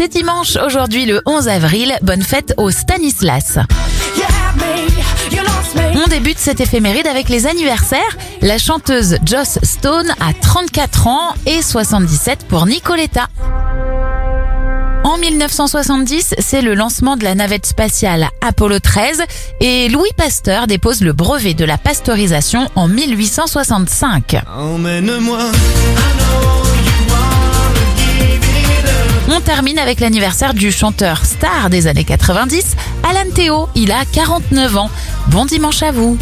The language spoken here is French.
C'est dimanche, aujourd'hui le 11 avril. Bonne fête au Stanislas. On débute cette éphéméride avec les anniversaires. La chanteuse Joss Stone a 34 ans et 77 pour Nicoletta. En 1970, c'est le lancement de la navette spatiale Apollo 13 et Louis Pasteur dépose le brevet de la pasteurisation en 1865. Emmène-moi. Termine avec l'anniversaire du chanteur star des années 90, Alan Théo. Il a 49 ans. Bon dimanche à vous.